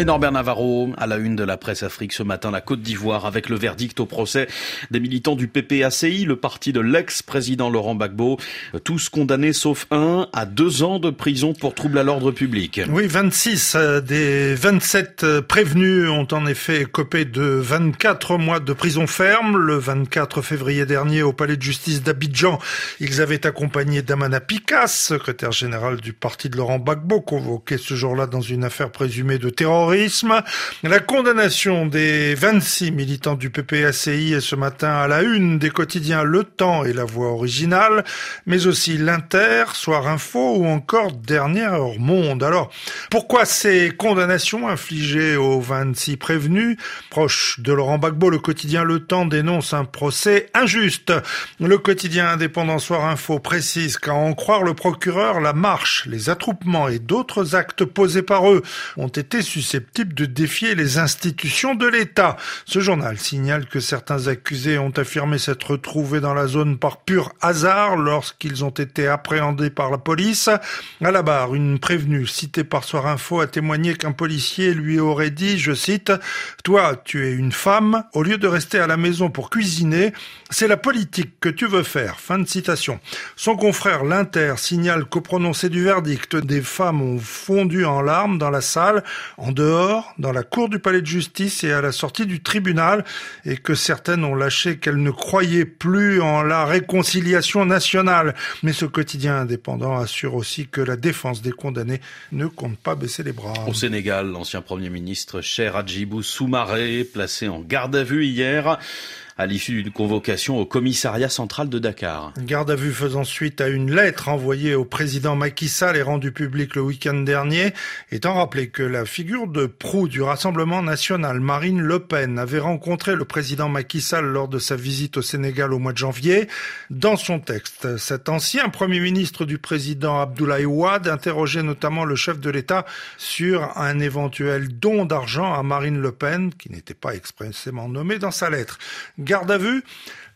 Et Norbert Navarro, à la une de la presse Afrique ce matin, la Côte d'Ivoire, avec le verdict au procès des militants du PPACI, le parti de l'ex-président Laurent Gbagbo, tous condamnés sauf un à deux ans de prison pour trouble à l'ordre public. Oui, 26 euh, des 27 euh, prévenus ont en effet copé de 24 mois de prison ferme. Le 24 février dernier, au palais de justice d'Abidjan, ils avaient accompagné Damana Picas, secrétaire général du parti de Laurent Gbagbo, convoqué ce jour-là dans une affaire présumée de terrorisme la condamnation des 26 militants du PPACI est ce matin à la une des quotidiens Le Temps et La Voix originale, mais aussi l'Inter, Soir Info ou encore Dernière Monde. Alors, pourquoi ces condamnations infligées aux 26 prévenus? Proche de Laurent Gbagbo, le quotidien Le Temps dénonce un procès injuste. Le quotidien indépendant Soir Info précise qu'à en croire le procureur, la marche, les attroupements et d'autres actes posés par eux ont été suscités susceptible de défier les institutions de l'État. Ce journal signale que certains accusés ont affirmé s'être retrouvés dans la zone par pur hasard lorsqu'ils ont été appréhendés par la police. À la barre, une prévenue citée par Soir Info a témoigné qu'un policier lui aurait dit, je cite, Toi, tu es une femme, au lieu de rester à la maison pour cuisiner, c'est la politique que tu veux faire. Fin de citation. Son confrère L'Inter signale qu'au prononcé du verdict, des femmes ont fondu en larmes dans la salle en dehors, dans la cour du palais de justice et à la sortie du tribunal, et que certaines ont lâché qu'elles ne croyaient plus en la réconciliation nationale. Mais ce quotidien indépendant assure aussi que la défense des condamnés ne compte pas baisser les bras. Au Sénégal, l'ancien Premier ministre Cher Adjibou Soumaré, placé en garde à vue hier, à l'issue d'une convocation au commissariat central de Dakar. Garde à vue faisant suite à une lettre envoyée au président Macky Sall et rendue publique le week-end dernier, étant rappelé que la figure de proue du Rassemblement national, Marine Le Pen, avait rencontré le président Macky Sall lors de sa visite au Sénégal au mois de janvier. Dans son texte, cet ancien premier ministre du président Abdoulaye Wade interrogeait notamment le chef de l'État sur un éventuel don d'argent à Marine Le Pen, qui n'était pas expressément nommé dans sa lettre garde à vue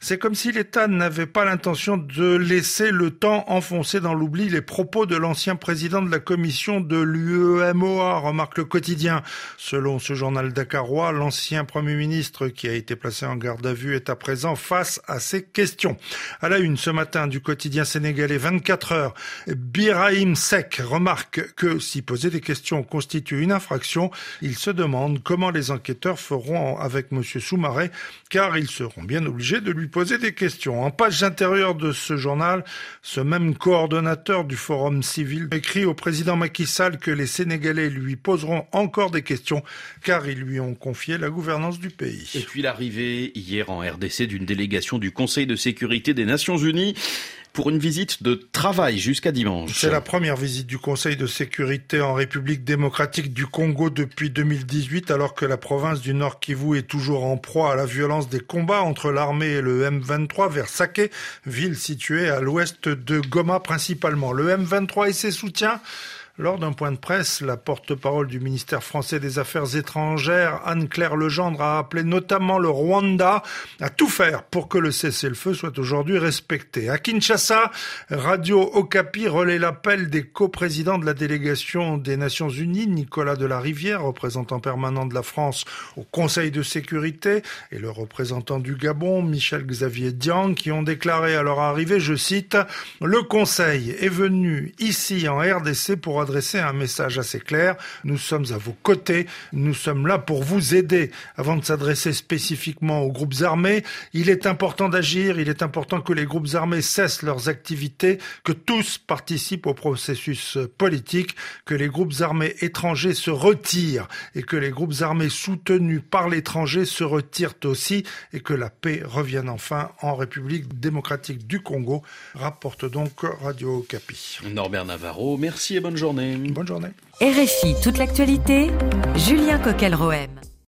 c'est comme si l'État n'avait pas l'intention de laisser le temps enfoncer dans l'oubli les propos de l'ancien président de la commission de l'UEMOA, remarque le quotidien. Selon ce journal dakarois, l'ancien premier ministre qui a été placé en garde à vue est à présent face à ces questions. À la une ce matin du quotidien sénégalais 24 heures, Birahim Sek remarque que si poser des questions constitue une infraction, il se demande comment les enquêteurs feront avec monsieur Soumaré, car ils seront bien obligés de lui poser des questions. En page intérieure de ce journal, ce même coordonnateur du Forum civil écrit au président Macky Sall que les Sénégalais lui poseront encore des questions car ils lui ont confié la gouvernance du pays. Et puis l'arrivée hier en RDC d'une délégation du Conseil de sécurité des Nations Unies pour une visite de travail jusqu'à dimanche. C'est la première visite du Conseil de sécurité en République démocratique du Congo depuis 2018, alors que la province du Nord Kivu est toujours en proie à la violence des combats entre l'armée et le M23 vers Sake, ville située à l'ouest de Goma principalement. Le M23 et ses soutiens lors d'un point de presse, la porte-parole du ministère français des Affaires étrangères, Anne-Claire Legendre, a appelé notamment le Rwanda à tout faire pour que le cessez-le-feu soit aujourd'hui respecté. À Kinshasa, Radio Okapi relaie l'appel des coprésidents de la délégation des Nations Unies, Nicolas de la Rivière, représentant permanent de la France au Conseil de sécurité, et le représentant du Gabon, Michel Xavier Diang, qui ont déclaré à leur arrivée, je cite, le Conseil est venu ici en RDC pour adresser un message assez clair. Nous sommes à vos côtés. Nous sommes là pour vous aider. Avant de s'adresser spécifiquement aux groupes armés, il est important d'agir. Il est important que les groupes armés cessent leurs activités, que tous participent au processus politique, que les groupes armés étrangers se retirent et que les groupes armés soutenus par l'étranger se retirent aussi et que la paix revienne enfin en République démocratique du Congo, rapporte donc Radio Capi. Norbert Navarro, merci et bonne journée. Bonne journée. RFI, toute l'actualité, Julien Coquel-Rohem.